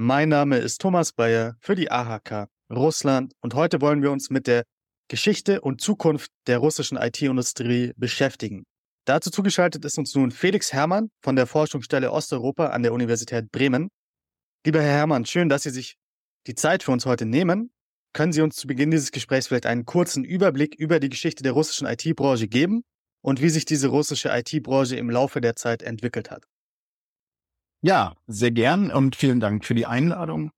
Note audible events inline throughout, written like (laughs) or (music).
mein Name ist Thomas Bayer für die AHK Russland und heute wollen wir uns mit der Geschichte und Zukunft der russischen IT-Industrie beschäftigen. Dazu zugeschaltet ist uns nun Felix Herrmann von der Forschungsstelle Osteuropa an der Universität Bremen. Lieber Herr Herrmann, schön, dass Sie sich die Zeit für uns heute nehmen. Können Sie uns zu Beginn dieses Gesprächs vielleicht einen kurzen Überblick über die Geschichte der russischen IT-Branche geben und wie sich diese russische IT-Branche im Laufe der Zeit entwickelt hat? Ja, sehr gern und vielen Dank für die Einladung.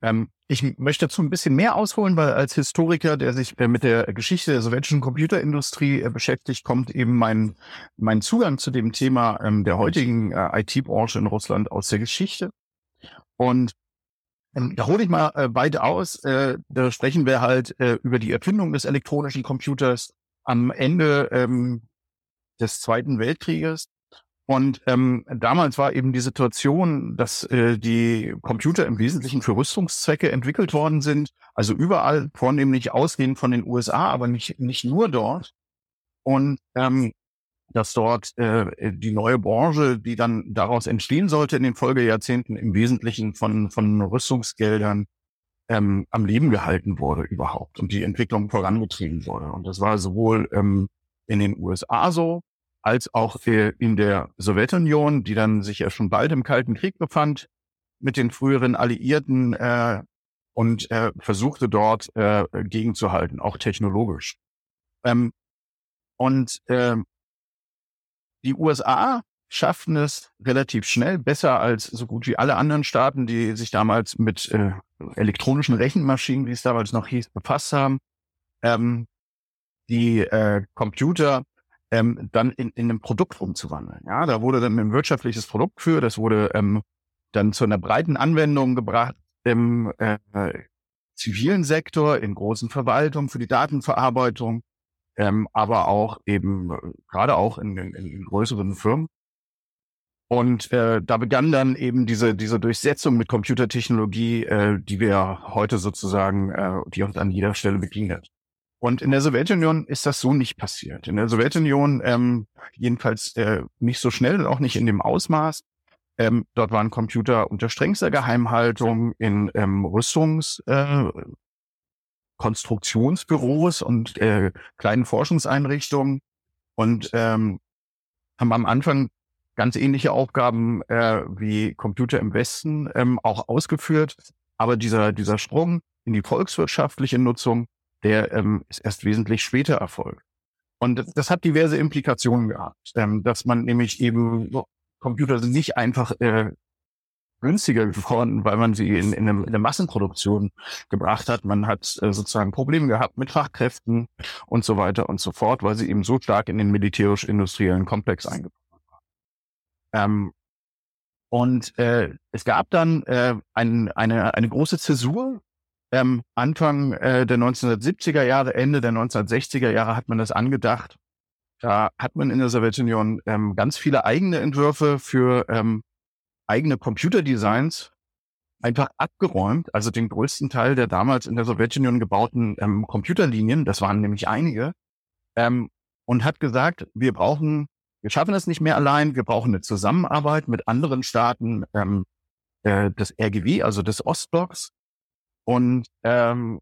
Ähm, ich möchte dazu ein bisschen mehr ausholen, weil als Historiker, der sich mit der Geschichte der sowjetischen Computerindustrie äh, beschäftigt, kommt eben mein, mein Zugang zu dem Thema ähm, der heutigen äh, IT-Branche in Russland aus der Geschichte. Und ähm, da hole ich mal äh, beide aus. Äh, da sprechen wir halt äh, über die Erfindung des elektronischen Computers am Ende ähm, des Zweiten Weltkrieges. Und ähm, damals war eben die Situation, dass äh, die Computer im Wesentlichen für Rüstungszwecke entwickelt worden sind. Also überall, vornehmlich ausgehend von den USA, aber nicht, nicht nur dort. Und ähm, dass dort äh, die neue Branche, die dann daraus entstehen sollte in den Folgejahrzehnten, im Wesentlichen von, von Rüstungsgeldern ähm, am Leben gehalten wurde überhaupt und die Entwicklung vorangetrieben wurde. Und das war sowohl ähm, in den USA so, als auch äh, in der Sowjetunion, die dann sich ja schon bald im Kalten Krieg befand mit den früheren Alliierten äh, und äh, versuchte dort äh, gegenzuhalten, auch technologisch. Ähm, und äh, die USA schafften es relativ schnell, besser als so gut wie alle anderen Staaten, die sich damals mit äh, elektronischen Rechenmaschinen, wie es damals noch hieß, befasst haben, ähm, die äh, Computer ähm, dann in, in ein Produkt umzuwandeln. Ja, da wurde dann ein wirtschaftliches Produkt für, das wurde ähm, dann zu einer breiten Anwendung gebracht im äh, zivilen Sektor, in großen Verwaltungen für die Datenverarbeitung, ähm, aber auch eben äh, gerade auch in, in, in größeren Firmen. Und äh, da begann dann eben diese diese Durchsetzung mit Computertechnologie, äh, die wir heute sozusagen, äh, die uns an jeder Stelle begegnet. Und in der Sowjetunion ist das so nicht passiert. In der Sowjetunion ähm, jedenfalls äh, nicht so schnell und auch nicht in dem Ausmaß. Ähm, dort waren Computer unter strengster Geheimhaltung in ähm, Rüstungs, äh, und äh, kleinen Forschungseinrichtungen und ähm, haben am Anfang ganz ähnliche Aufgaben äh, wie Computer im Westen ähm, auch ausgeführt. Aber dieser, dieser Sprung in die volkswirtschaftliche Nutzung der ähm, ist erst wesentlich später erfolgt. Und das, das hat diverse Implikationen gehabt, ähm, dass man nämlich eben so, Computer sind nicht einfach äh, günstiger geworden, weil man sie in, in, eine, in eine Massenproduktion gebracht hat. Man hat äh, sozusagen Probleme gehabt mit Fachkräften und so weiter und so fort, weil sie eben so stark in den militärisch-industriellen Komplex eingebaut waren. Ähm, und äh, es gab dann äh, ein, eine, eine große Zäsur ähm, Anfang äh, der 1970er Jahre, Ende der 1960er Jahre hat man das angedacht. Da hat man in der Sowjetunion ähm, ganz viele eigene Entwürfe für ähm, eigene Computerdesigns einfach abgeräumt. Also den größten Teil der damals in der Sowjetunion gebauten ähm, Computerlinien, das waren nämlich einige, ähm, und hat gesagt, wir brauchen, wir schaffen das nicht mehr allein, wir brauchen eine Zusammenarbeit mit anderen Staaten ähm, äh, des RGW, also des Ostblocks, und ähm,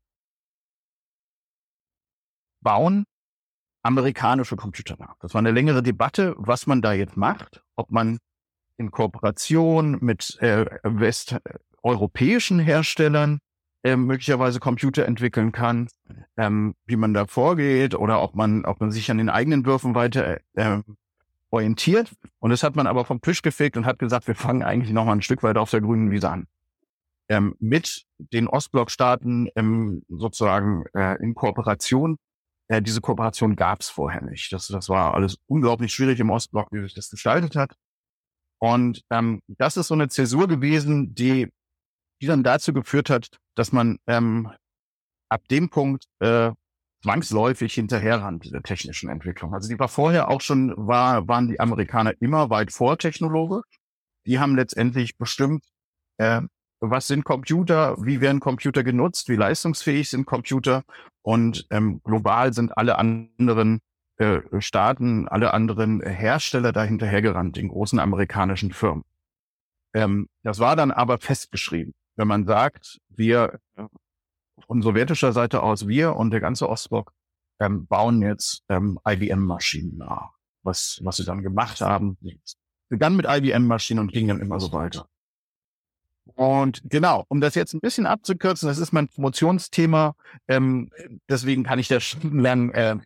bauen amerikanische Computer nach. Das war eine längere Debatte, was man da jetzt macht, ob man in Kooperation mit äh, westeuropäischen Herstellern äh, möglicherweise Computer entwickeln kann, ähm, wie man da vorgeht oder ob man, ob man sich an den eigenen Würfen weiter äh, orientiert. Und das hat man aber vom Tisch gefegt und hat gesagt, wir fangen eigentlich noch mal ein Stück weiter auf der grünen Wiese an ähm, mit den Ostblockstaaten ähm, sozusagen äh, in Kooperation. Äh, diese Kooperation gab es vorher nicht. Das, das war alles unglaublich schwierig im Ostblock, wie sich das gestaltet hat. Und ähm, das ist so eine Zäsur gewesen, die die dann dazu geführt hat, dass man ähm, ab dem Punkt äh, zwangsläufig hinterherrannte der technischen Entwicklung. Also die war vorher auch schon, war, waren die Amerikaner immer weit vor Technologe. Die haben letztendlich bestimmt, äh, was sind Computer, wie werden Computer genutzt, wie leistungsfähig sind Computer und ähm, global sind alle anderen äh, Staaten, alle anderen Hersteller dahinterhergerannt in großen amerikanischen Firmen. Ähm, das war dann aber festgeschrieben. Wenn man sagt, wir von sowjetischer Seite aus, wir und der ganze Ostblock ähm, bauen jetzt ähm, IBM-Maschinen nach. Was, was sie dann gemacht haben, begann mit IBM-Maschinen und ging dann immer so weiter. Und genau, um das jetzt ein bisschen abzukürzen, das ist mein Promotionsthema, ähm, deswegen kann ich da stundenlang äh,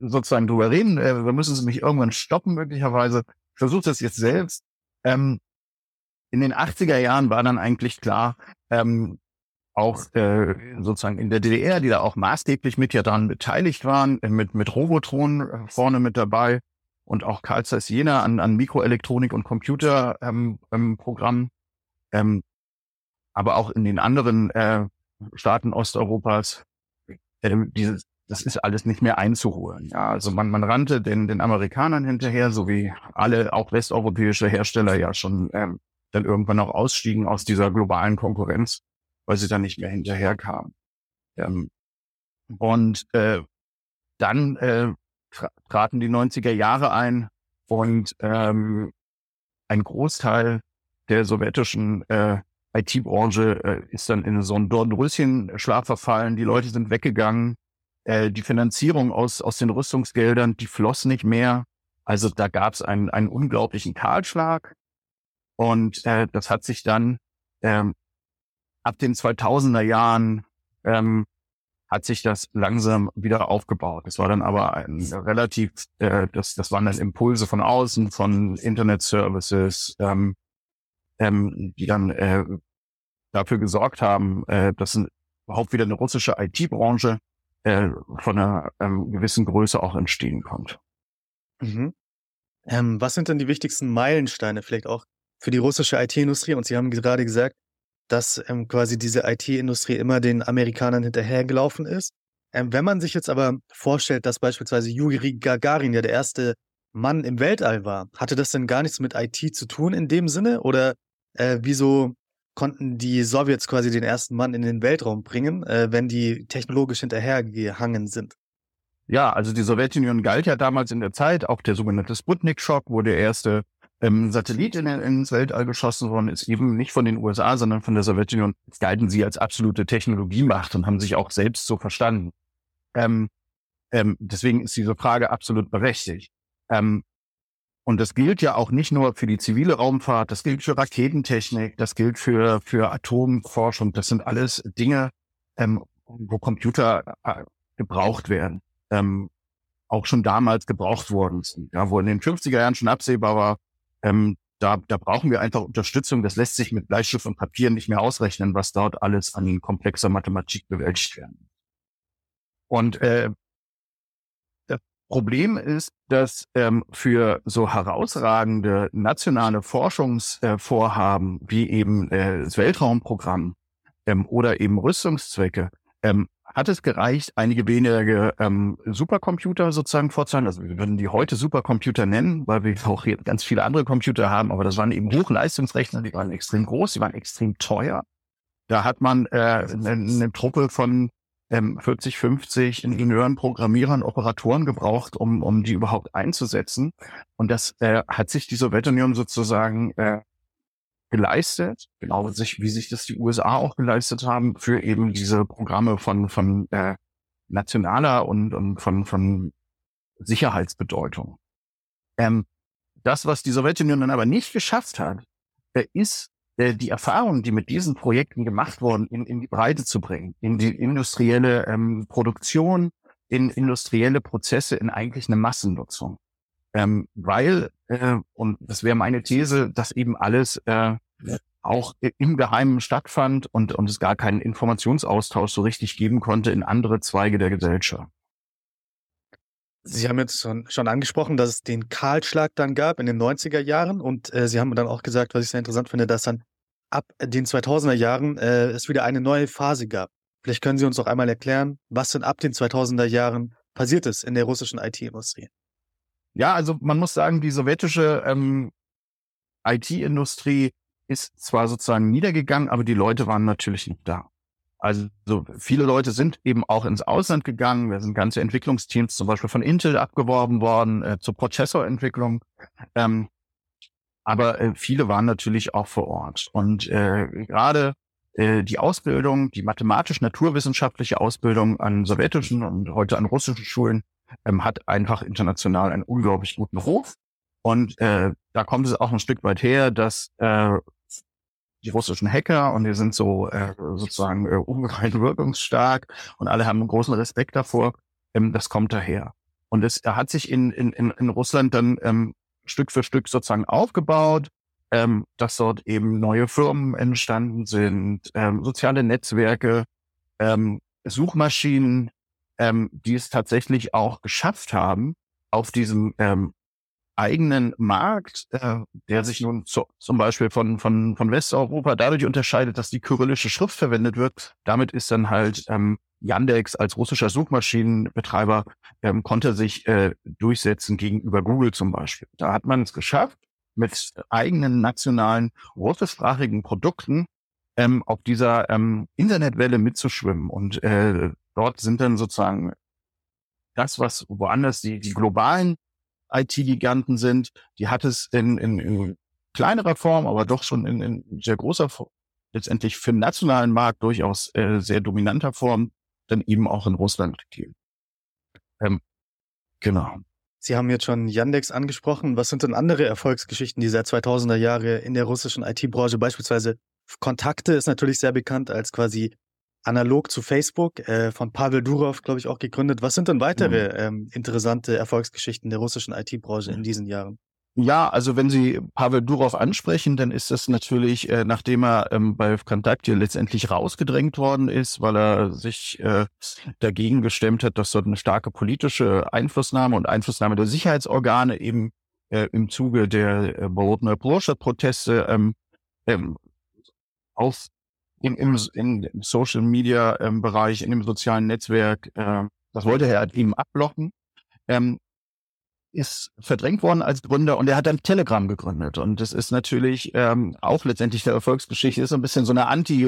sozusagen drüber reden. Äh, da müssen Sie mich irgendwann stoppen, möglicherweise. Ich versuche das jetzt selbst. Ähm, in den 80er Jahren war dann eigentlich klar, ähm, auch äh, sozusagen in der DDR, die da auch maßgeblich mit ja dran beteiligt waren, äh, mit, mit Robotron äh, vorne mit dabei und auch Carl Zeiss Jena an, an Mikroelektronik und Computerprogramm. Ähm, ähm, ähm, aber auch in den anderen äh, Staaten Osteuropas, äh, dieses, das ist alles nicht mehr einzuholen. Ja, also man, man rannte den, den Amerikanern hinterher, so wie alle auch westeuropäische Hersteller ja schon ähm, dann irgendwann auch ausstiegen aus dieser globalen Konkurrenz weil sie dann nicht mehr hinterherkamen. Ähm, und äh, dann äh, tra traten die 90er Jahre ein und ähm, ein Großteil der sowjetischen äh, IT-Branche äh, ist dann in so einen Dornröschen-Schlaf verfallen. Die Leute sind weggegangen. Äh, die Finanzierung aus, aus den Rüstungsgeldern, die floss nicht mehr. Also da gab es einen, einen unglaublichen Kahlschlag. Und äh, das hat sich dann ähm, ab den 2000er Jahren ähm, hat sich das langsam wieder aufgebaut. Das war dann aber ein relativ, äh, das, das waren dann Impulse von außen, von Internet-Services, ähm, ähm, die dann äh, dafür gesorgt haben, äh, dass überhaupt wieder eine russische IT-Branche äh, von einer ähm, gewissen Größe auch entstehen konnte. Mhm. Ähm, was sind denn die wichtigsten Meilensteine vielleicht auch für die russische IT-Industrie? Und Sie haben gerade gesagt, dass ähm, quasi diese IT-Industrie immer den Amerikanern hinterhergelaufen ist. Ähm, wenn man sich jetzt aber vorstellt, dass beispielsweise Yuri Gagarin ja der erste Mann im Weltall war, hatte das denn gar nichts mit IT zu tun in dem Sinne? Oder äh, wieso konnten die Sowjets quasi den ersten Mann in den Weltraum bringen, äh, wenn die technologisch hinterhergehangen sind? Ja, also die Sowjetunion galt ja damals in der Zeit, auch der sogenannte Sputnik-Schock, wo der erste ähm, Satellit in, ins Weltall geschossen worden ist, eben nicht von den USA, sondern von der Sowjetunion, galten sie als absolute Technologiemacht und haben sich auch selbst so verstanden. Ähm, ähm, deswegen ist diese Frage absolut berechtigt. Ähm, und das gilt ja auch nicht nur für die zivile Raumfahrt, das gilt für Raketentechnik, das gilt für, für Atomforschung. Das sind alles Dinge, ähm, wo Computer äh, gebraucht werden. Ähm, auch schon damals gebraucht worden sind. Ja, wo in den 50er Jahren schon absehbar war, ähm, da, da brauchen wir einfach Unterstützung. Das lässt sich mit Bleistift und Papier nicht mehr ausrechnen, was dort alles an komplexer Mathematik bewältigt werden. Und äh, Problem ist, dass ähm, für so herausragende nationale Forschungsvorhaben äh, wie eben äh, das Weltraumprogramm ähm, oder eben Rüstungszwecke ähm, hat es gereicht, einige wenige ähm, Supercomputer sozusagen vorzeigen. Also wir würden die heute Supercomputer nennen, weil wir auch hier ganz viele andere Computer haben, aber das waren eben Hochleistungsrechner, die waren extrem groß, die waren extrem teuer. Da hat man äh, eine, eine Truppe von ähm, 40, 50 Ingenieuren, Programmierern, Operatoren gebraucht, um, um die überhaupt einzusetzen. Und das äh, hat sich die Sowjetunion sozusagen äh, geleistet, genau sich, wie sich das die USA auch geleistet haben, für eben diese Programme von, von äh, nationaler und, und von, von Sicherheitsbedeutung. Ähm, das, was die Sowjetunion dann aber nicht geschafft hat, äh, ist die Erfahrung, die mit diesen Projekten gemacht wurden, in, in die Breite zu bringen, in die industrielle ähm, Produktion, in industrielle Prozesse, in eigentlich eine Massennutzung. Ähm, weil, äh, und das wäre meine These, dass eben alles äh, auch im Geheimen stattfand und, und es gar keinen Informationsaustausch so richtig geben konnte in andere Zweige der Gesellschaft. Sie haben jetzt schon, schon angesprochen, dass es den Kahlschlag dann gab in den 90er Jahren und äh, Sie haben dann auch gesagt, was ich sehr interessant finde, dass dann ab den 2000er Jahren äh, es wieder eine neue Phase gab. Vielleicht können Sie uns auch einmal erklären, was denn ab den 2000er Jahren passiert ist in der russischen IT-Industrie. Ja, also man muss sagen, die sowjetische ähm, IT-Industrie ist zwar sozusagen niedergegangen, aber die Leute waren natürlich nicht da. Also so viele Leute sind eben auch ins Ausland gegangen. Da sind ganze Entwicklungsteams zum Beispiel von Intel abgeworben worden äh, zur Prozessorentwicklung. Ähm, aber äh, viele waren natürlich auch vor Ort. Und äh, gerade äh, die Ausbildung, die mathematisch-naturwissenschaftliche Ausbildung an sowjetischen und heute an russischen Schulen ähm, hat einfach international einen unglaublich guten Ruf. Und äh, da kommt es auch ein Stück weit her, dass äh, die russischen Hacker und die sind so äh, sozusagen äh, ungemein (laughs) wirkungsstark und alle haben großen Respekt davor. Ähm, das kommt daher. Und es hat sich in, in, in Russland dann ähm, Stück für Stück sozusagen aufgebaut, ähm, dass dort eben neue Firmen entstanden sind, ähm, soziale Netzwerke, ähm, Suchmaschinen, ähm, die es tatsächlich auch geschafft haben, auf diesem ähm, eigenen Markt, äh, der sich nun zu, zum Beispiel von, von, von Westeuropa dadurch unterscheidet, dass die kyrillische Schrift verwendet wird. Damit ist dann halt ähm, Yandex als russischer Suchmaschinenbetreiber ähm, konnte sich äh, durchsetzen gegenüber Google zum Beispiel. Da hat man es geschafft, mit eigenen nationalen russischsprachigen Produkten ähm, auf dieser ähm, Internetwelle mitzuschwimmen. Und äh, dort sind dann sozusagen das, was woanders die, die globalen IT-Giganten sind, die hat es in, in, in kleinerer Form, aber doch schon in, in sehr großer Form, letztendlich für den nationalen Markt durchaus äh, sehr dominanter Form, dann eben auch in Russland gegeben. Ähm, genau. Sie haben jetzt schon Yandex angesprochen. Was sind denn andere Erfolgsgeschichten dieser 2000er Jahre in der russischen IT-Branche? Beispielsweise Kontakte ist natürlich sehr bekannt als quasi analog zu Facebook, äh, von Pavel Durov, glaube ich, auch gegründet. Was sind denn weitere mhm. ähm, interessante Erfolgsgeschichten der russischen IT-Branche in diesen Jahren? Ja, also wenn Sie Pavel Durov ansprechen, dann ist das natürlich, äh, nachdem er ähm, bei Kontakte letztendlich rausgedrängt worden ist, weil er sich äh, dagegen gestemmt hat, dass dort eine starke politische Einflussnahme und Einflussnahme der Sicherheitsorgane eben äh, im Zuge der äh, Bolotner Proteste ähm, ähm, auf im, im, im Social Media ähm, Bereich, in dem sozialen Netzwerk, äh, das wollte er halt eben abblocken, ähm, ist verdrängt worden als Gründer und er hat dann Telegram gegründet. Und das ist natürlich ähm, auch letztendlich der Erfolgsgeschichte, ist so ein bisschen so eine Anti,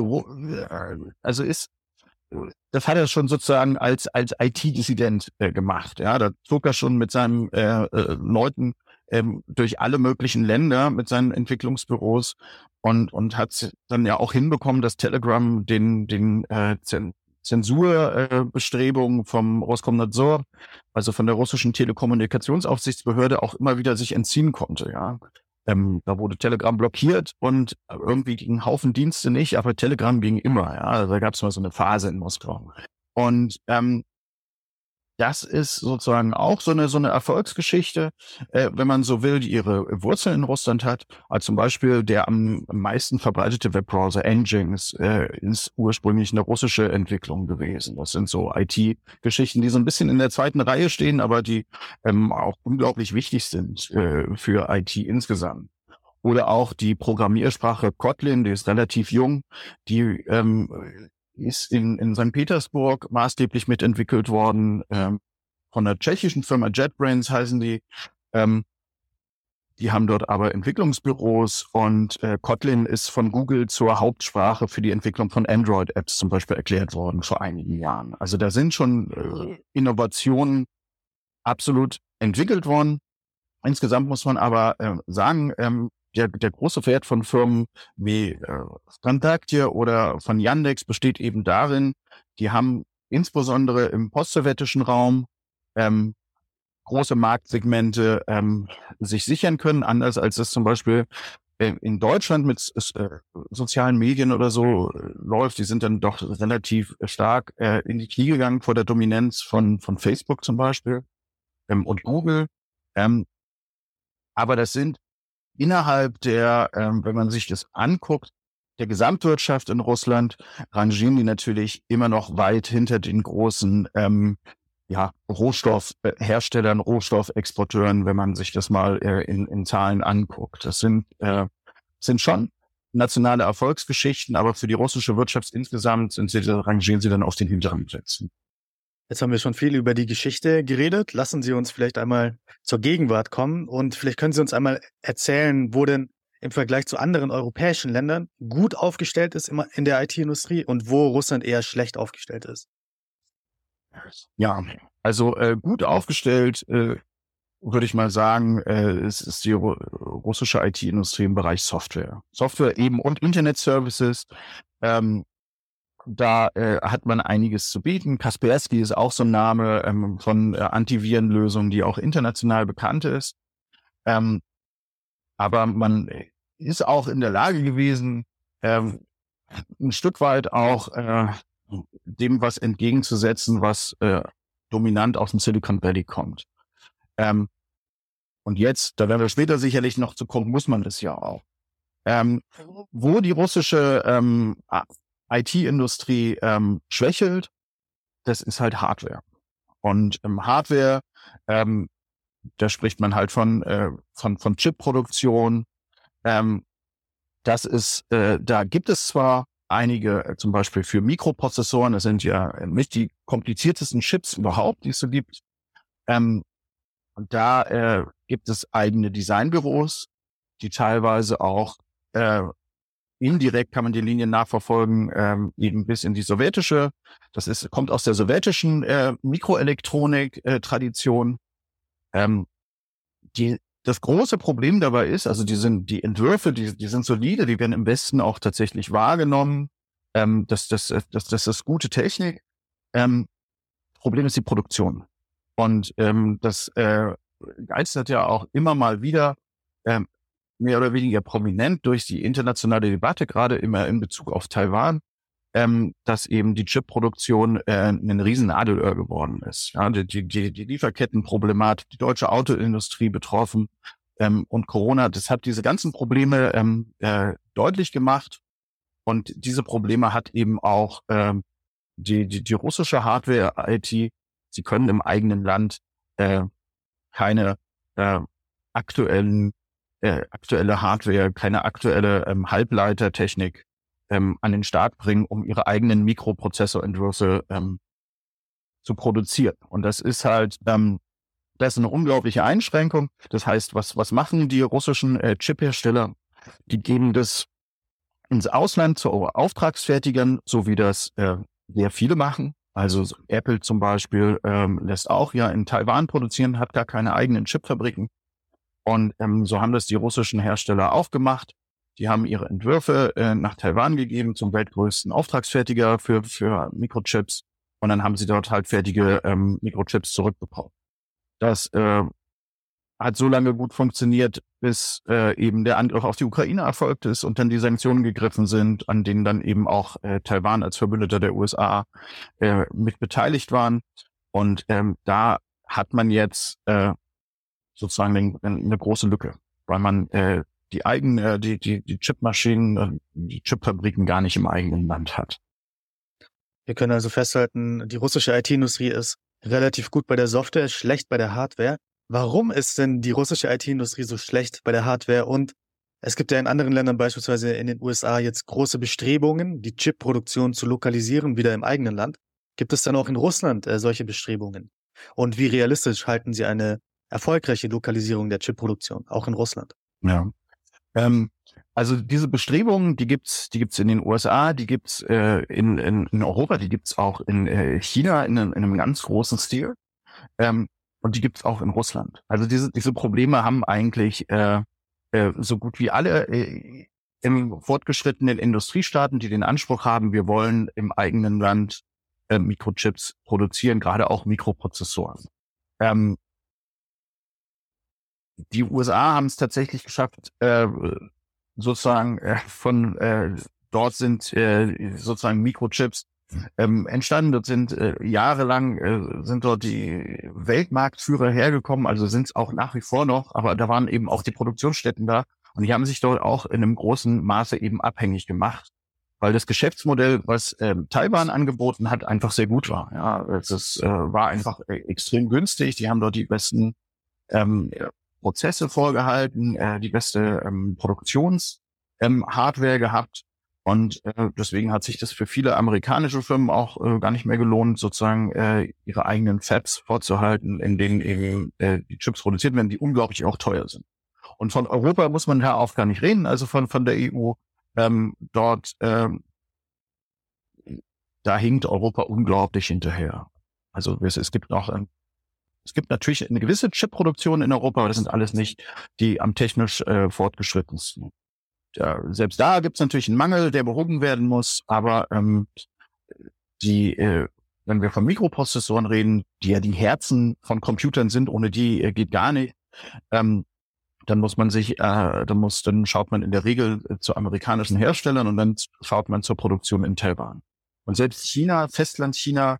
also ist, das hat er schon sozusagen als, als IT-Dissident äh, gemacht. Ja, da zog er schon mit seinen äh, äh, Leuten ähm, durch alle möglichen Länder mit seinen Entwicklungsbüros und, und hat dann ja auch hinbekommen, dass Telegram den, den äh, Zensurbestrebungen äh, vom Roskomnadzor, also von der russischen Telekommunikationsaufsichtsbehörde, auch immer wieder sich entziehen konnte. Ja, ähm, da wurde Telegram blockiert und irgendwie gingen Haufen Dienste nicht, aber Telegram ging immer. Ja, also da gab es mal so eine Phase in Moskau. Und ähm, das ist sozusagen auch so eine, so eine Erfolgsgeschichte, äh, wenn man so will, die ihre Wurzeln in Russland hat. Also zum Beispiel der am meisten verbreitete Webbrowser Nginx äh, ist ursprünglich eine russische Entwicklung gewesen. Das sind so IT-Geschichten, die so ein bisschen in der zweiten Reihe stehen, aber die ähm, auch unglaublich wichtig sind äh, für IT insgesamt. Oder auch die Programmiersprache Kotlin, die ist relativ jung, die ähm, ist in, in St. Petersburg maßgeblich mitentwickelt worden, ähm, von der tschechischen Firma JetBrains heißen die. Ähm, die haben dort aber Entwicklungsbüros und äh, Kotlin ist von Google zur Hauptsprache für die Entwicklung von Android-Apps zum Beispiel erklärt worden vor einigen Jahren. Also da sind schon äh, Innovationen absolut entwickelt worden. Insgesamt muss man aber äh, sagen, ähm, der, der große Wert von Firmen wie äh, Kontakte oder von Yandex besteht eben darin, die haben insbesondere im postsowjetischen Raum ähm, große Marktsegmente ähm, sich sichern können, anders als es zum Beispiel äh, in Deutschland mit äh, sozialen Medien oder so äh, läuft. Die sind dann doch relativ stark äh, in die Knie gegangen vor der Dominanz von, von Facebook zum Beispiel ähm, und Google. Ähm, aber das sind innerhalb der, ähm, wenn man sich das anguckt, der Gesamtwirtschaft in Russland rangieren die natürlich immer noch weit hinter den großen ähm, ja, Rohstoffherstellern, Rohstoffexporteuren, wenn man sich das mal äh, in, in Zahlen anguckt. Das sind, äh, sind schon nationale Erfolgsgeschichten, aber für die russische Wirtschaft insgesamt sind sie, rangieren sie dann auf den hinteren Plätzen. Jetzt haben wir schon viel über die Geschichte geredet. Lassen Sie uns vielleicht einmal zur Gegenwart kommen und vielleicht können Sie uns einmal erzählen, wo denn im Vergleich zu anderen europäischen Ländern gut aufgestellt ist in der IT-Industrie und wo Russland eher schlecht aufgestellt ist. Ja, also äh, gut aufgestellt äh, würde ich mal sagen, äh, es ist die russische IT-Industrie im Bereich Software. Software eben und Internet-Services. Ähm, da äh, hat man einiges zu bieten. Kaspersky ist auch so ein Name ähm, von äh, Antivirenlösungen, die auch international bekannt ist. Ähm, aber man ist auch in der Lage gewesen, ähm, ein Stück weit auch äh, dem was entgegenzusetzen, was äh, dominant aus dem Silicon Valley kommt. Ähm, und jetzt, da werden wir später sicherlich noch zu kommen, muss man das ja auch. Ähm, wo die russische ähm, IT-Industrie ähm, schwächelt, das ist halt Hardware. Und ähm, Hardware, ähm, da spricht man halt von, äh, von, von Chip-Produktion. Ähm, das ist, äh, da gibt es zwar einige, äh, zum Beispiel für Mikroprozessoren, das sind ja nicht die kompliziertesten Chips überhaupt, die es so gibt. Ähm, und da äh, gibt es eigene Designbüros, die teilweise auch äh, indirekt kann man die Linien nachverfolgen, ähm, eben bis in die sowjetische. Das ist kommt aus der sowjetischen äh, Mikroelektronik-Tradition. Äh, ähm, die das große Problem dabei ist, also die sind die Entwürfe, die, die sind solide, die werden im Westen auch tatsächlich wahrgenommen. Ähm, das, das, das, das ist gute Technik. Ähm, Problem ist die Produktion. Und ähm, das äh, geistert ja auch immer mal wieder ähm, mehr oder weniger prominent durch die internationale Debatte, gerade immer in Bezug auf Taiwan, ähm, dass eben die Chipproduktion äh, ein Riesennadelöhr geworden ist. Ja, die, die, die Lieferkettenproblematik, die deutsche Autoindustrie betroffen ähm, und Corona, das hat diese ganzen Probleme ähm, äh, deutlich gemacht. Und diese Probleme hat eben auch ähm, die, die, die russische Hardware-IT sie können im eigenen Land äh, keine äh, aktuellen äh, aktuelle Hardware, keine aktuelle ähm, Halbleitertechnik ähm, an den Start bringen, um ihre eigenen Mikroprozessorentwürfe ähm, zu produzieren. Und das ist halt ähm, das ist eine unglaubliche Einschränkung. Das heißt, was was machen die russischen äh, Chiphersteller? Die geben das ins Ausland zu Auftragsfertigern, so wie das äh, sehr viele machen. Also Apple zum Beispiel ähm, lässt auch ja in Taiwan produzieren, hat gar keine eigenen Chipfabriken. Und ähm, so haben das die russischen Hersteller auch gemacht. Die haben ihre Entwürfe äh, nach Taiwan gegeben zum weltgrößten Auftragsfertiger für, für Mikrochips. Und dann haben sie dort halt fertige ähm, Mikrochips zurückbekommen. Das äh, hat so lange gut funktioniert, bis äh, eben der Angriff auf die Ukraine erfolgt ist und dann die Sanktionen gegriffen sind, an denen dann eben auch äh, Taiwan als Verbündeter der USA äh, mit beteiligt waren. Und ähm, da hat man jetzt äh, sozusagen eine, große Lücke, weil man äh, die eigenen, äh, die, die, die Chipmaschinen, äh, die Chipfabriken gar nicht im eigenen Land hat. Wir können also festhalten, die russische IT-Industrie ist relativ gut bei der Software, schlecht bei der Hardware. Warum ist denn die russische IT-Industrie so schlecht bei der Hardware? Und es gibt ja in anderen Ländern, beispielsweise in den USA, jetzt große Bestrebungen, die Chip-Produktion zu lokalisieren, wieder im eigenen Land. Gibt es dann auch in Russland äh, solche Bestrebungen? Und wie realistisch halten Sie eine erfolgreiche Lokalisierung der Chip-Produktion, auch in Russland? Ja. Ähm, also diese Bestrebungen, die gibt's, die gibt's in den USA, die gibt's äh, in, in, in Europa, die gibt's auch in äh, China in, in einem ganz großen Stil. Ähm, und die gibt es auch in Russland. Also diese, diese Probleme haben eigentlich äh, äh, so gut wie alle äh, im fortgeschrittenen Industriestaaten, die den Anspruch haben, wir wollen im eigenen Land äh, Mikrochips produzieren, gerade auch Mikroprozessoren. Ähm, die USA haben es tatsächlich geschafft, äh, sozusagen äh, von äh, dort sind äh, sozusagen Mikrochips ähm, entstanden. Dort sind äh, jahrelang äh, sind dort die Weltmarktführer hergekommen, also sind es auch nach wie vor noch, aber da waren eben auch die Produktionsstätten da und die haben sich dort auch in einem großen Maße eben abhängig gemacht, weil das Geschäftsmodell, was ähm, Taiwan angeboten hat, einfach sehr gut war. Ja, es äh, war einfach äh, extrem günstig. Die haben dort die besten ähm, Prozesse vorgehalten, äh, die beste ähm, Produktions ähm, gehabt. Und äh, deswegen hat sich das für viele amerikanische Firmen auch äh, gar nicht mehr gelohnt, sozusagen äh, ihre eigenen Fabs vorzuhalten, in denen eben äh, die Chips produziert werden, die unglaublich auch teuer sind. Und von Europa muss man da auch gar nicht reden, also von, von der EU. Ähm, dort, ähm, da hinkt Europa unglaublich hinterher. Also es, es gibt noch, ähm, es gibt natürlich eine gewisse Chipproduktion in Europa, aber das sind alles nicht die am technisch äh, fortgeschrittensten. Ja, selbst da gibt es natürlich einen Mangel, der behoben werden muss, aber ähm, die, äh, wenn wir von Mikroprozessoren reden, die ja die Herzen von Computern sind, ohne die äh, geht gar nicht, ähm, dann muss man sich, äh, dann muss, dann schaut man in der Regel äh, zu amerikanischen Herstellern und dann schaut man zur Produktion in Taiwan. Und selbst China, Festland China,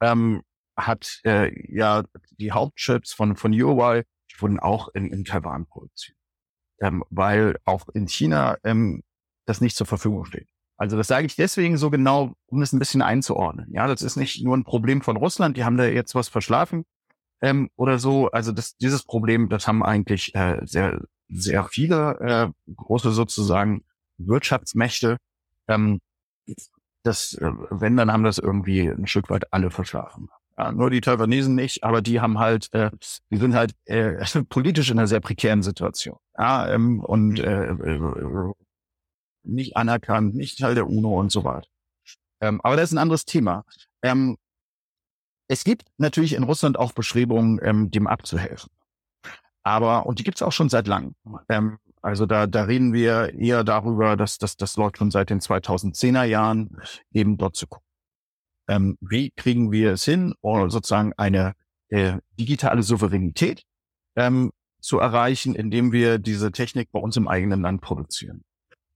ähm, hat äh, ja die Hauptchips von von Huawei die wurden auch in, in Taiwan produziert ähm, weil auch in China ähm, das nicht zur Verfügung steht. Also das sage ich deswegen so genau, um es ein bisschen einzuordnen. Ja, das ist nicht nur ein Problem von Russland, die haben da jetzt was verschlafen ähm, oder so. Also das, dieses Problem, das haben eigentlich äh, sehr, sehr viele äh, große sozusagen Wirtschaftsmächte. Ähm, das, äh, wenn, dann haben das irgendwie ein Stück weit alle verschlafen. Ja, nur die Taiwanesen nicht, aber die haben halt, äh, die sind halt äh, (laughs) politisch in einer sehr prekären Situation. Ja, ähm, und mhm. äh, äh, nicht anerkannt, nicht Teil der UNO und so weiter. Ähm, aber das ist ein anderes Thema. Ähm, es gibt natürlich in Russland auch Bestrebungen, ähm, dem abzuhelfen. Aber, und die gibt es auch schon seit langem. Ähm, also da, da reden wir eher darüber, dass, dass das läuft schon seit den 2010er Jahren, eben dort zu gucken ähm, wie kriegen wir es hin, sozusagen eine äh, digitale Souveränität ähm, zu erreichen, indem wir diese Technik bei uns im eigenen Land produzieren.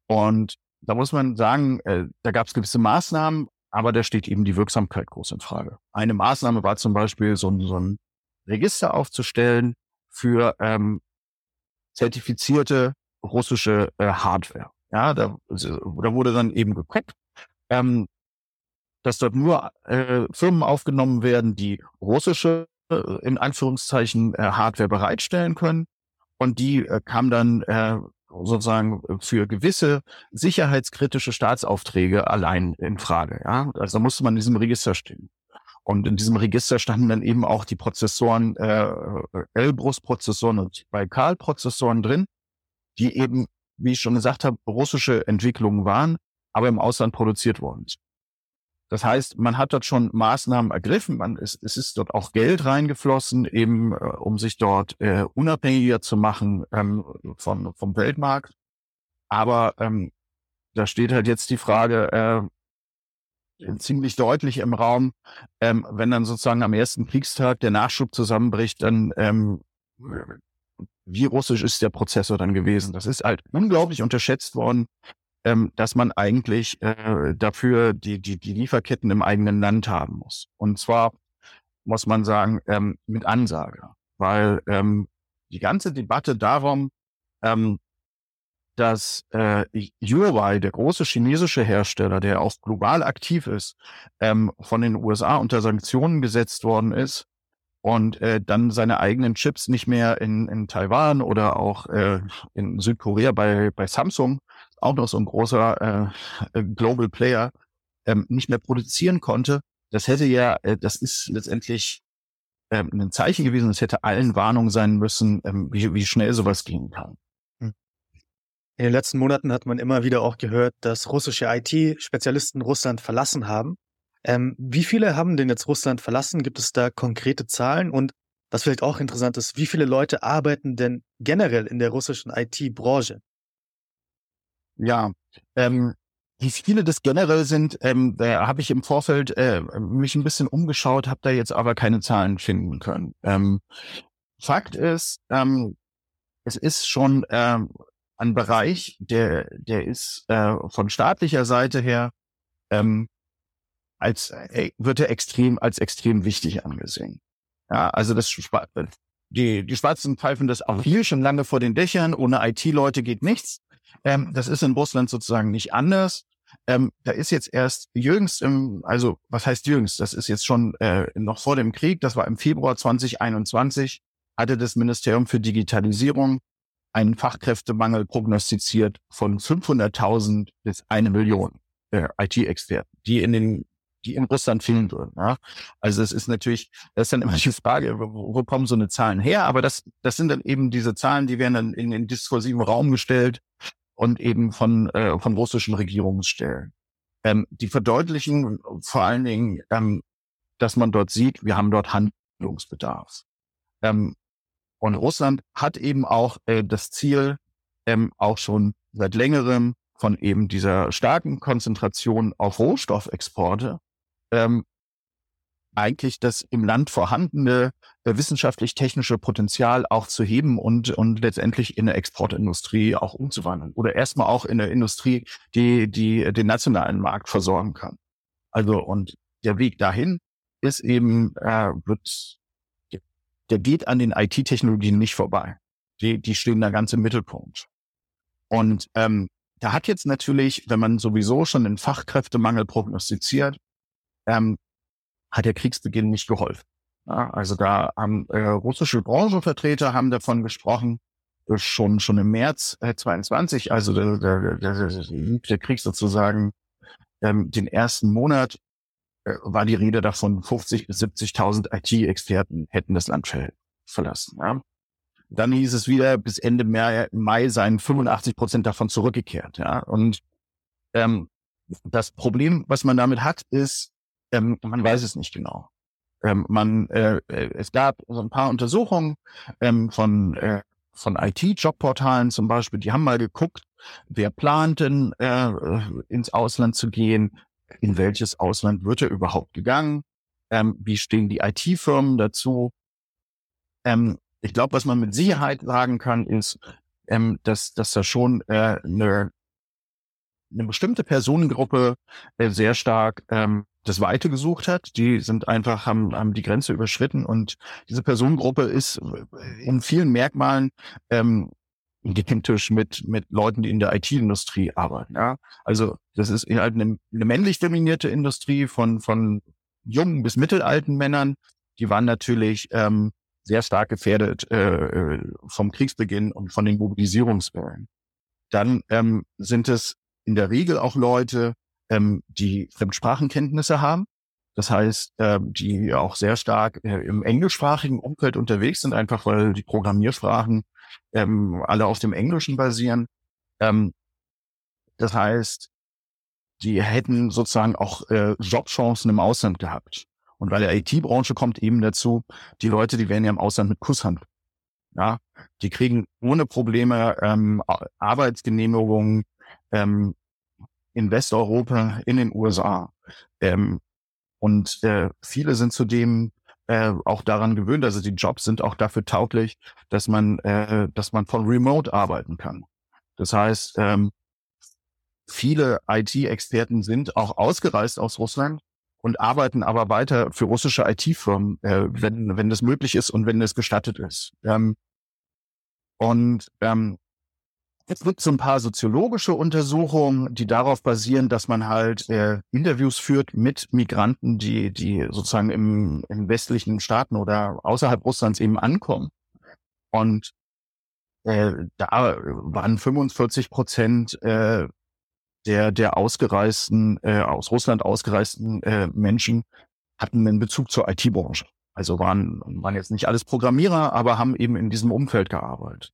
Und da muss man sagen, äh, da gab es gewisse Maßnahmen, aber da steht eben die Wirksamkeit groß in Frage. Eine Maßnahme war zum Beispiel so ein, so ein Register aufzustellen für ähm, zertifizierte russische äh, Hardware. Ja, da, da wurde dann eben geguckt, ähm, dass dort nur äh, Firmen aufgenommen werden, die russische, äh, in Anführungszeichen, äh, Hardware bereitstellen können. Und die äh, kam dann äh, sozusagen für gewisse sicherheitskritische Staatsaufträge allein in Frage. Ja? Also musste man in diesem Register stehen. Und in diesem Register standen dann eben auch die Prozessoren, äh, Elbrus-Prozessoren und Baikal-Prozessoren drin, die eben, wie ich schon gesagt habe, russische Entwicklungen waren, aber im Ausland produziert worden sind. Das heißt, man hat dort schon Maßnahmen ergriffen, man ist, es ist dort auch Geld reingeflossen, eben äh, um sich dort äh, unabhängiger zu machen ähm, von, vom Weltmarkt. Aber ähm, da steht halt jetzt die Frage äh, ziemlich deutlich im Raum, ähm, wenn dann sozusagen am ersten Kriegstag der Nachschub zusammenbricht, dann ähm, wie russisch ist der Prozessor dann gewesen? Das ist halt unglaublich unterschätzt worden, ähm, dass man eigentlich äh, dafür die, die, die Lieferketten im eigenen Land haben muss. Und zwar muss man sagen, ähm, mit Ansage. Weil ähm, die ganze Debatte darum, ähm, dass äh, Huawei, der große chinesische Hersteller, der auch global aktiv ist, ähm, von den USA unter Sanktionen gesetzt worden ist und äh, dann seine eigenen Chips nicht mehr in, in Taiwan oder auch äh, in Südkorea bei, bei Samsung auch noch so ein großer äh, Global Player, ähm, nicht mehr produzieren konnte, das hätte ja, äh, das ist letztendlich ähm, ein Zeichen gewesen, es hätte allen Warnung sein müssen, ähm, wie, wie schnell sowas gehen kann. Hm. In den letzten Monaten hat man immer wieder auch gehört, dass russische IT-Spezialisten Russland verlassen haben. Ähm, wie viele haben denn jetzt Russland verlassen? Gibt es da konkrete Zahlen? Und was vielleicht auch interessant ist, wie viele Leute arbeiten denn generell in der russischen IT-Branche? Ja, ähm, wie viele das generell sind, ähm, da habe ich im Vorfeld äh, mich ein bisschen umgeschaut, habe da jetzt aber keine Zahlen finden können. Ähm, Fakt ist, ähm, es ist schon ähm, ein Bereich, der, der ist äh, von staatlicher Seite her ähm, als äh, wird er extrem als extrem wichtig angesehen. Ja, also das die die Schwarzen pfeifen das auch hier schon lange vor den Dächern. Ohne IT-Leute geht nichts. Ähm, das ist in Russland sozusagen nicht anders. Ähm, da ist jetzt erst jüngst im, also was heißt jüngst? Das ist jetzt schon äh, noch vor dem Krieg, das war im Februar 2021, hatte das Ministerium für Digitalisierung einen Fachkräftemangel prognostiziert von 500.000 bis eine Million äh, IT-Experten, die in den die in Russland fehlen würden. Ja? Also es ist natürlich, das ist dann immer die Frage, wo, wo kommen so eine Zahlen her? Aber das, das sind dann eben diese Zahlen, die werden dann in den diskursiven Raum gestellt und eben von, äh, von russischen Regierungsstellen. Ähm, die verdeutlichen vor allen Dingen, ähm, dass man dort sieht, wir haben dort Handlungsbedarf. Ähm, und Russland hat eben auch äh, das Ziel, ähm, auch schon seit längerem von eben dieser starken Konzentration auf Rohstoffexporte, ähm, eigentlich das im Land vorhandene äh, wissenschaftlich-technische Potenzial auch zu heben und, und letztendlich in der Exportindustrie auch umzuwandeln oder erstmal auch in der Industrie, die, die den nationalen Markt versorgen kann. Also und der Weg dahin ist eben, äh, wird der geht an den IT-Technologien nicht vorbei. Die, die stehen da ganz im Mittelpunkt. Und ähm, da hat jetzt natürlich, wenn man sowieso schon den Fachkräftemangel prognostiziert, ähm, hat der Kriegsbeginn nicht geholfen. Ja, also da haben äh, russische Branchenvertreter haben davon gesprochen, äh, schon schon im März äh, 22, also der, der, der, der Krieg sozusagen ähm, den ersten Monat äh, war die Rede davon, 50 bis 70.000 IT-Experten hätten das Land ver verlassen. Ja. Dann hieß es wieder, bis Ende Mai seien 85 Prozent davon zurückgekehrt. Ja. Und ähm, das Problem, was man damit hat, ist, ähm, man weiß es nicht genau. Ähm, man, äh, äh es gab so ein paar Untersuchungen ähm, von äh, von IT-Jobportalen zum Beispiel, die haben mal geguckt, wer plant denn äh, ins Ausland zu gehen, in welches Ausland wird er überhaupt gegangen, ähm, wie stehen die IT-Firmen dazu. Ähm, ich glaube, was man mit Sicherheit sagen kann, ist, ähm, dass, dass da schon äh, eine, eine bestimmte Personengruppe äh, sehr stark ähm, das Weite gesucht hat. Die sind einfach, haben, haben die Grenze überschritten und diese Personengruppe ist in vielen Merkmalen ähm, identisch mit, mit Leuten, die in der IT-Industrie arbeiten. Ja? Also das ist halt eine, eine männlich dominierte Industrie von, von jungen bis mittelalten Männern. Die waren natürlich ähm, sehr stark gefährdet äh, vom Kriegsbeginn und von den Mobilisierungswellen. Dann ähm, sind es in der Regel auch Leute, ähm, die Fremdsprachenkenntnisse haben. Das heißt, äh, die auch sehr stark äh, im englischsprachigen Umfeld unterwegs sind, einfach weil die Programmiersprachen ähm, alle auf dem Englischen basieren. Ähm, das heißt, die hätten sozusagen auch äh, Jobchancen im Ausland gehabt. Und weil der IT-Branche kommt eben dazu, die Leute, die werden ja im Ausland mit Kusshand. Ja, die kriegen ohne Probleme ähm, Arbeitsgenehmigungen ähm, in Westeuropa, in den USA. Ähm, und äh, viele sind zudem äh, auch daran gewöhnt, also die Jobs sind auch dafür tauglich, dass man, äh, dass man von Remote arbeiten kann. Das heißt, ähm, viele IT-Experten sind auch ausgereist aus Russland und arbeiten aber weiter für russische IT-Firmen, äh, wenn, wenn das möglich ist und wenn es gestattet ist. Ähm, und ähm, es gibt so ein paar soziologische Untersuchungen, die darauf basieren, dass man halt äh, Interviews führt mit Migranten, die, die sozusagen im, im westlichen Staaten oder außerhalb Russlands eben ankommen. Und äh, da waren 45 Prozent äh, der, der ausgereisten, äh, aus Russland ausgereisten äh, Menschen hatten einen Bezug zur IT-Branche. Also waren, waren jetzt nicht alles Programmierer, aber haben eben in diesem Umfeld gearbeitet.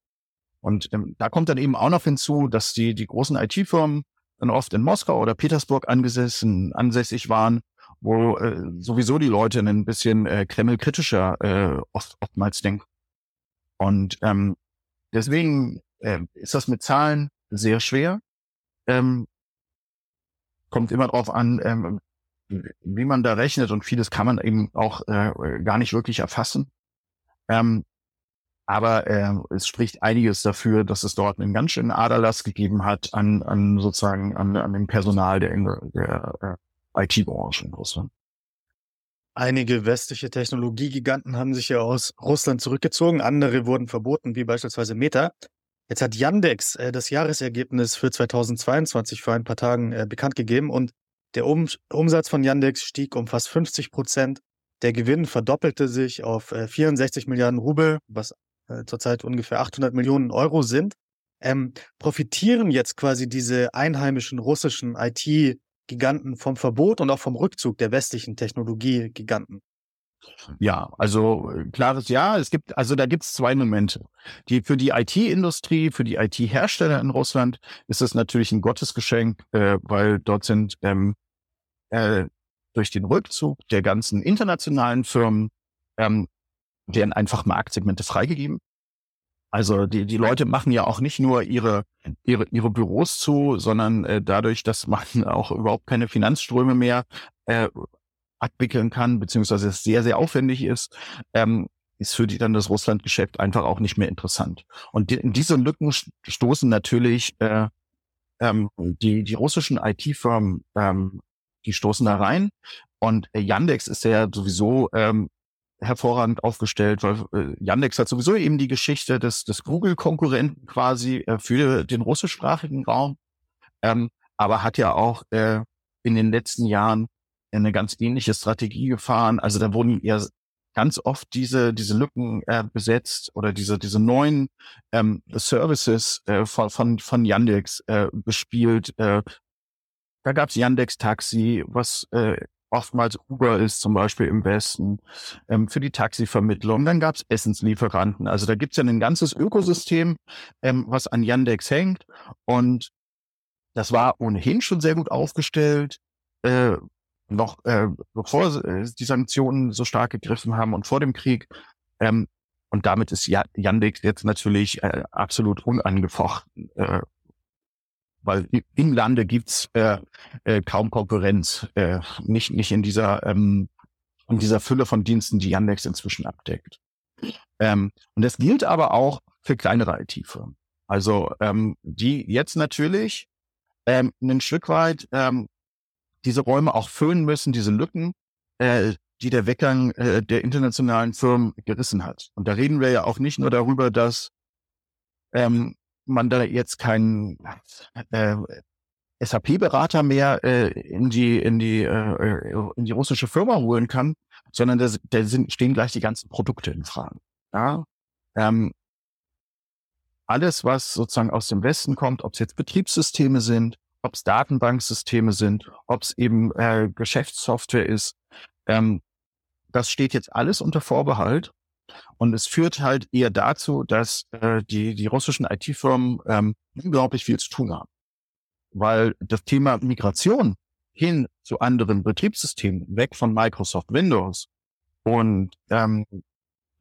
Und ähm, da kommt dann eben auch noch hinzu, dass die, die großen IT-Firmen dann oft in Moskau oder Petersburg angesessen, ansässig waren, wo äh, sowieso die Leute ein bisschen äh, Kreml-kritischer äh, oft, oftmals denken. Und ähm, deswegen äh, ist das mit Zahlen sehr schwer. Ähm, kommt immer drauf an, ähm, wie man da rechnet und vieles kann man eben auch äh, gar nicht wirklich erfassen. Ähm, aber äh, es spricht einiges dafür, dass es dort einen ganz schönen Aderlass gegeben hat an, an sozusagen an, an dem Personal der, der äh, IT-Branche in Russland. Einige westliche Technologiegiganten haben sich ja aus Russland zurückgezogen, andere wurden verboten, wie beispielsweise Meta. Jetzt hat Yandex äh, das Jahresergebnis für 2022 vor ein paar Tagen äh, bekannt gegeben und der um Umsatz von Yandex stieg um fast 50 Prozent. Der Gewinn verdoppelte sich auf äh, 64 Milliarden Rubel, was äh, zurzeit ungefähr 800 Millionen Euro sind. Ähm, profitieren jetzt quasi diese einheimischen russischen IT-Giganten vom Verbot und auch vom Rückzug der westlichen Technologie-Giganten? Ja, also äh, klares Ja. Es gibt, also da gibt es zwei Momente. Die für die IT-Industrie, für die IT-Hersteller in Russland ist es natürlich ein Gottesgeschenk, äh, weil dort sind ähm, äh, durch den Rückzug der ganzen internationalen Firmen ähm, werden einfach Marktsegmente freigegeben. Also die, die Leute machen ja auch nicht nur ihre, ihre, ihre Büros zu, sondern äh, dadurch, dass man (laughs) auch überhaupt keine Finanzströme mehr äh, abwickeln kann, beziehungsweise es sehr, sehr aufwendig ist, ähm, ist für die dann das Russlandgeschäft einfach auch nicht mehr interessant. Und die, in diese Lücken stoßen natürlich äh, ähm, die, die russischen IT-Firmen, ähm, die stoßen da rein. Und Yandex ist ja sowieso ähm, hervorragend aufgestellt, weil äh, Yandex hat sowieso eben die Geschichte des, des Google-Konkurrenten quasi äh, für den russischsprachigen Raum, ähm, aber hat ja auch äh, in den letzten Jahren eine ganz ähnliche Strategie gefahren. Also da wurden ja ganz oft diese diese Lücken äh, besetzt oder diese diese neuen ähm, Services äh, von von von Yandex äh, bespielt. Äh, da gab's Yandex Taxi, was äh, oftmals Uber ist zum Beispiel im Westen ähm, für die Taxivermittlung. Dann gab's Essenslieferanten. Also da gibt's ja ein ganzes Ökosystem, ähm, was an Yandex hängt. Und das war ohnehin schon sehr gut aufgestellt. Äh, noch äh, bevor äh, die Sanktionen so stark gegriffen haben und vor dem Krieg. Ähm, und damit ist Yandex jetzt natürlich äh, absolut unangefochten, äh, weil im Lande gibt's äh, äh, kaum Konkurrenz, äh, nicht nicht in dieser ähm, in dieser Fülle von Diensten, die Yandex inzwischen abdeckt. Ähm, und das gilt aber auch für kleinere IT-Firmen. Also ähm, die jetzt natürlich ähm, ein Stück weit ähm, diese Räume auch füllen müssen, diese Lücken, äh, die der Weggang äh, der internationalen Firmen gerissen hat. Und da reden wir ja auch nicht nur darüber, dass ähm, man da jetzt keinen äh, SAP-Berater mehr äh, in die in die äh, in die russische Firma holen kann, sondern da, da sind, stehen gleich die ganzen Produkte in Frage. Ja, ähm, alles, was sozusagen aus dem Westen kommt, ob es jetzt Betriebssysteme sind, ob es Datenbanksysteme sind, ob es eben äh, Geschäftssoftware ist. Ähm, das steht jetzt alles unter Vorbehalt. Und es führt halt eher dazu, dass äh, die, die russischen IT-Firmen ähm, unglaublich viel zu tun haben. Weil das Thema Migration hin zu anderen Betriebssystemen, weg von Microsoft Windows und ähm,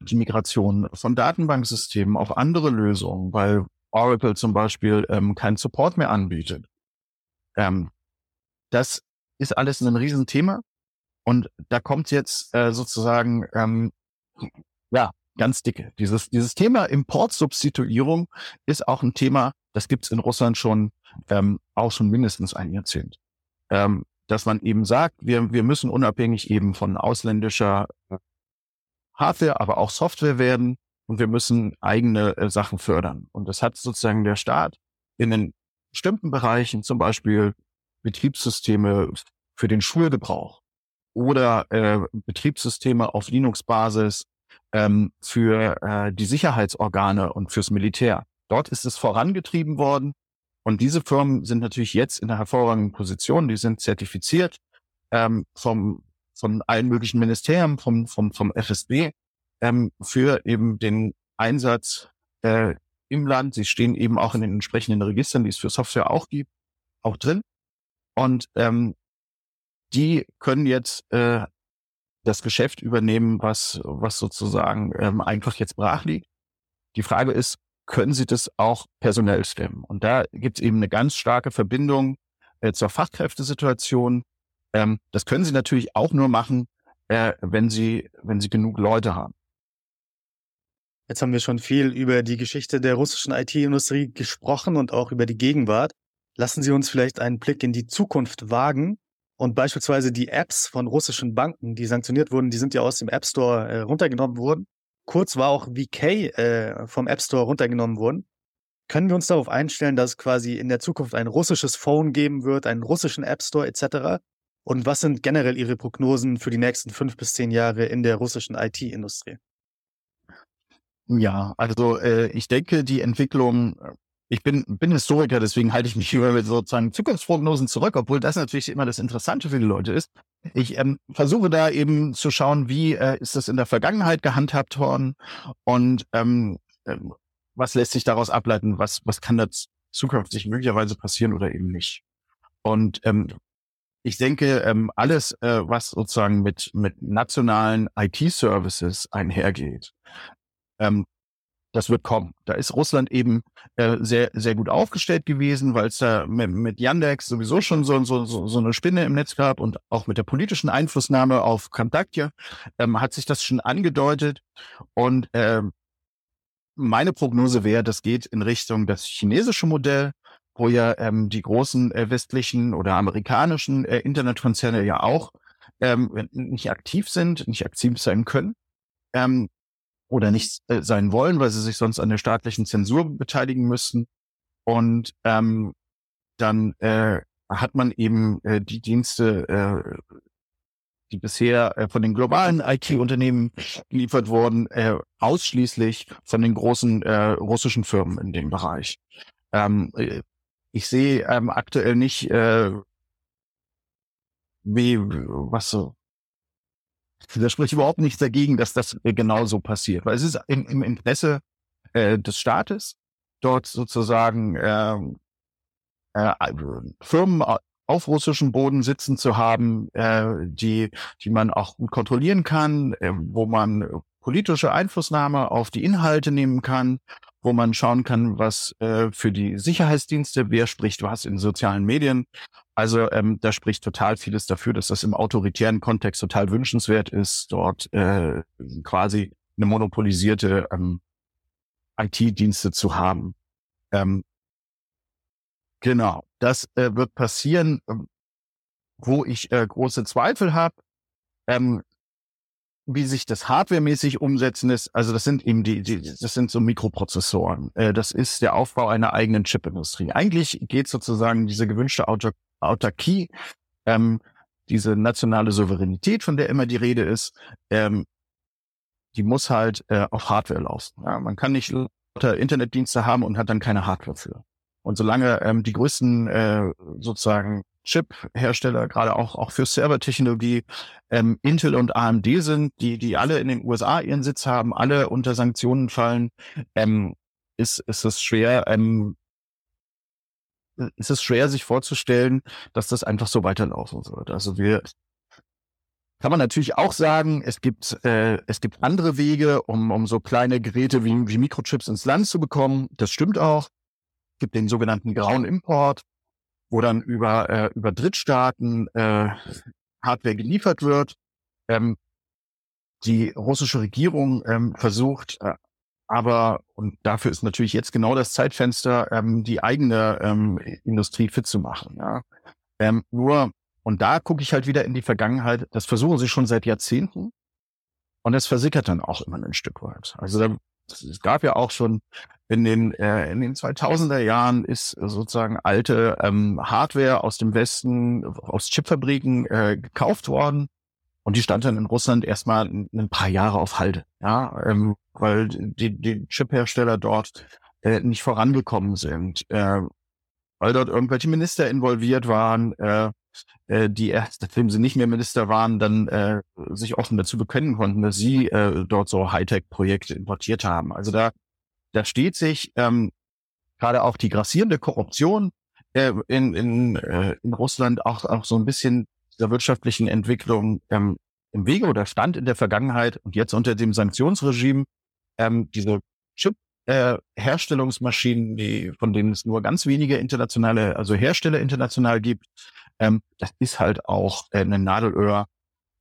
die Migration von Datenbanksystemen auf andere Lösungen, weil Oracle zum Beispiel ähm, keinen Support mehr anbietet. Ähm, das ist alles ein Riesenthema. Und da kommt jetzt äh, sozusagen, ähm, ja, ganz dicke. Dieses, dieses Thema Importsubstituierung ist auch ein Thema, das gibt's in Russland schon ähm, auch schon mindestens ein Jahrzehnt. Ähm, dass man eben sagt, wir, wir müssen unabhängig eben von ausländischer äh, Hardware, aber auch Software werden und wir müssen eigene äh, Sachen fördern. Und das hat sozusagen der Staat in den bestimmten Bereichen, zum Beispiel Betriebssysteme für den Schulgebrauch oder äh, Betriebssysteme auf Linux-Basis ähm, für äh, die Sicherheitsorgane und fürs Militär. Dort ist es vorangetrieben worden. Und diese Firmen sind natürlich jetzt in einer hervorragenden Position. Die sind zertifiziert ähm, vom, von allen möglichen Ministerien, vom, vom, vom FSB ähm, für eben den Einsatz äh, im Land. Sie stehen eben auch in den entsprechenden Registern, die es für Software auch gibt, auch drin. Und ähm, die können jetzt äh, das Geschäft übernehmen, was, was sozusagen ähm, einfach jetzt brach liegt. Die Frage ist, können sie das auch personell stemmen? Und da gibt es eben eine ganz starke Verbindung äh, zur Fachkräftesituation. Ähm, das können sie natürlich auch nur machen, äh, wenn sie, wenn sie genug Leute haben. Jetzt haben wir schon viel über die Geschichte der russischen IT-Industrie gesprochen und auch über die Gegenwart. Lassen Sie uns vielleicht einen Blick in die Zukunft wagen und beispielsweise die Apps von russischen Banken, die sanktioniert wurden, die sind ja aus dem App Store äh, runtergenommen worden. Kurz war auch VK äh, vom App Store runtergenommen worden. Können wir uns darauf einstellen, dass es quasi in der Zukunft ein russisches Phone geben wird, einen russischen App Store etc.? Und was sind generell Ihre Prognosen für die nächsten fünf bis zehn Jahre in der russischen IT-Industrie? Ja, also äh, ich denke, die Entwicklung, ich bin, bin Historiker, deswegen halte ich mich (laughs) über sozusagen Zukunftsprognosen zurück, obwohl das natürlich immer das Interessante für die Leute ist. Ich ähm, versuche da eben zu schauen, wie äh, ist das in der Vergangenheit gehandhabt worden und ähm, ähm, was lässt sich daraus ableiten, was, was kann da zukünftig möglicherweise passieren oder eben nicht. Und ähm, ich denke, ähm, alles, äh, was sozusagen mit, mit nationalen IT-Services einhergeht, ähm, das wird kommen. Da ist Russland eben äh, sehr, sehr gut aufgestellt gewesen, weil es da mit, mit Yandex sowieso schon so, so, so, so eine Spinne im Netz gab und auch mit der politischen Einflussnahme auf Kontaktje ähm, hat sich das schon angedeutet. Und ähm, meine Prognose wäre, das geht in Richtung das chinesische Modell, wo ja ähm, die großen äh, westlichen oder amerikanischen äh, Internetkonzerne ja auch ähm, nicht aktiv sind, nicht aktiv sein können ähm, oder nicht äh, sein wollen, weil sie sich sonst an der staatlichen Zensur beteiligen müssten. Und ähm, dann äh, hat man eben äh, die Dienste, äh, die bisher äh, von den globalen IT-Unternehmen geliefert wurden, äh, ausschließlich von den großen äh, russischen Firmen in dem Bereich. Ähm, äh, ich sehe ähm, aktuell nicht, äh, wie, was so. Da spricht überhaupt nichts dagegen, dass das äh, genauso passiert, weil es ist im, im Interesse äh, des Staates, dort sozusagen äh, äh, Firmen auf russischem Boden sitzen zu haben, äh, die, die man auch gut kontrollieren kann, äh, wo man politische Einflussnahme auf die Inhalte nehmen kann, wo man schauen kann, was äh, für die Sicherheitsdienste, wer spricht was in sozialen Medien. Also ähm, da spricht total vieles dafür, dass das im autoritären Kontext total wünschenswert ist, dort äh, quasi eine monopolisierte ähm, IT-Dienste zu haben. Ähm, Genau, das äh, wird passieren, ähm, wo ich äh, große Zweifel habe, ähm, wie sich das hardwaremäßig umsetzen ist. Also das sind eben die, die das sind so Mikroprozessoren. Äh, das ist der Aufbau einer eigenen Chipindustrie. Eigentlich geht sozusagen diese gewünschte Autar Autarkie, ähm, diese nationale Souveränität, von der immer die Rede ist, ähm, die muss halt äh, auf Hardware laufen. Ja, man kann nicht lauter Internetdienste haben und hat dann keine Hardware für. Und solange ähm, die größten äh, sozusagen Chip-Hersteller, gerade auch, auch für Servertechnologie, ähm, Intel und AMD sind, die, die alle in den USA ihren Sitz haben, alle unter Sanktionen fallen, ähm, ist, ist es schwer, ähm, ist es schwer, sich vorzustellen, dass das einfach so weiterlaufen wird. Also wir kann man natürlich auch sagen, es gibt, äh, es gibt andere Wege, um, um so kleine Geräte wie, wie Mikrochips ins Land zu bekommen. Das stimmt auch gibt den sogenannten grauen Import, wo dann über, äh, über Drittstaaten äh, Hardware geliefert wird. Ähm, die russische Regierung ähm, versucht äh, aber, und dafür ist natürlich jetzt genau das Zeitfenster, ähm, die eigene ähm, Industrie fit zu machen. Ja. Ähm, nur, und da gucke ich halt wieder in die Vergangenheit, das versuchen sie schon seit Jahrzehnten. Und es versickert dann auch immer ein Stück weit. Also da, es gab ja auch schon in den, äh, in den 2000er Jahren ist sozusagen alte ähm, Hardware aus dem Westen, aus Chipfabriken äh, gekauft worden. Und die stand dann in Russland erstmal ein, ein paar Jahre auf Halde, ja, ähm, weil die, die Chiphersteller dort äh, nicht vorangekommen sind, äh, weil dort irgendwelche Minister involviert waren, äh, äh, die erst, nachdem sie nicht mehr Minister waren, dann äh, sich offen dazu bekennen konnten, dass sie äh, dort so Hightech-Projekte importiert haben. Also da da steht sich ähm, gerade auch die grassierende Korruption äh, in, in, äh, in Russland auch, auch so ein bisschen der wirtschaftlichen Entwicklung ähm, im Wege oder stand in der Vergangenheit und jetzt unter dem Sanktionsregime ähm, diese Chip äh, Herstellungsmaschinen, die, von denen es nur ganz wenige internationale, also Hersteller international gibt, ähm, das ist halt auch äh, ein Nadelöhr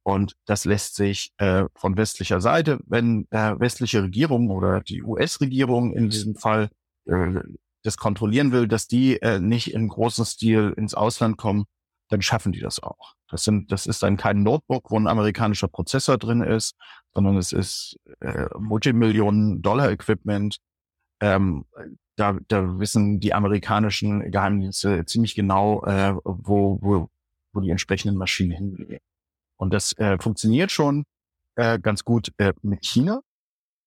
und das lässt sich äh, von westlicher Seite, wenn äh, westliche Regierung oder die US-Regierung in diesem Fall äh, das kontrollieren will, dass die äh, nicht im großen Stil ins Ausland kommen, dann schaffen die das auch. Das sind, das ist dann kein Notebook, wo ein amerikanischer Prozessor drin ist, sondern es ist äh, Multimillionen Dollar Equipment. Ähm, da, da wissen die amerikanischen Geheimdienste ziemlich genau, äh, wo, wo, wo die entsprechenden Maschinen hingehen. Und das äh, funktioniert schon äh, ganz gut äh, mit China.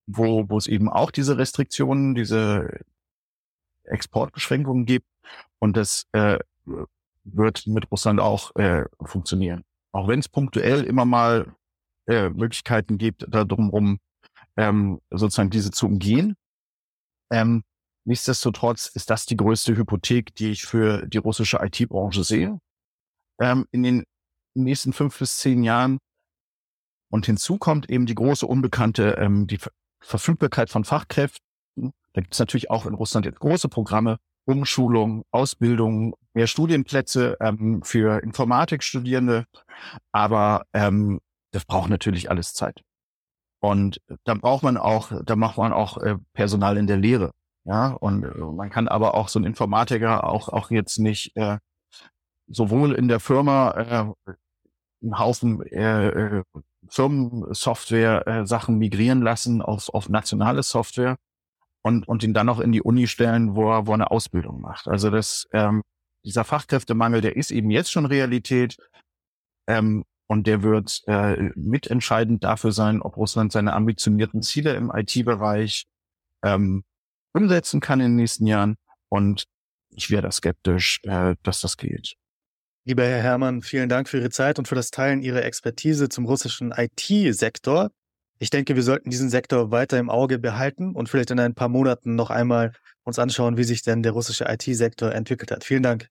wo, wo es eben auch diese Restriktionen, diese Exportbeschränkungen gibt. Und das äh, wird mit Russland auch äh, funktionieren. Auch wenn es punktuell immer mal äh, Möglichkeiten gibt, da drumherum ähm, sozusagen diese zu umgehen. Ähm, nichtsdestotrotz ist das die größte Hypothek, die ich für die russische IT-Branche sehe. Ähm, in den nächsten fünf bis zehn Jahren. Und hinzu kommt eben die große Unbekannte, ähm, die Ver Verfügbarkeit von Fachkräften. Da gibt es natürlich auch in Russland jetzt große Programme, Umschulung, Ausbildung, mehr Studienplätze ähm, für Informatikstudierende. Aber ähm, das braucht natürlich alles Zeit. Und da braucht man auch, da macht man auch äh, Personal in der Lehre. Ja, und äh, man kann aber auch so ein Informatiker auch, auch jetzt nicht äh, sowohl in der Firma äh, einen Haufen äh, äh, Firmensoftware äh, migrieren lassen auf, auf nationale Software und, und ihn dann noch in die Uni stellen, wo er, wo er eine Ausbildung macht. Also das, ähm, dieser Fachkräftemangel, der ist eben jetzt schon Realität. Ähm, und der wird äh, mitentscheidend dafür sein, ob Russland seine ambitionierten Ziele im IT-Bereich ähm, umsetzen kann in den nächsten Jahren. Und ich wäre da skeptisch, äh, dass das geht. Lieber Herr Herrmann, vielen Dank für Ihre Zeit und für das Teilen Ihrer Expertise zum russischen IT-Sektor. Ich denke, wir sollten diesen Sektor weiter im Auge behalten und vielleicht in ein paar Monaten noch einmal uns anschauen, wie sich denn der russische IT-Sektor entwickelt hat. Vielen Dank.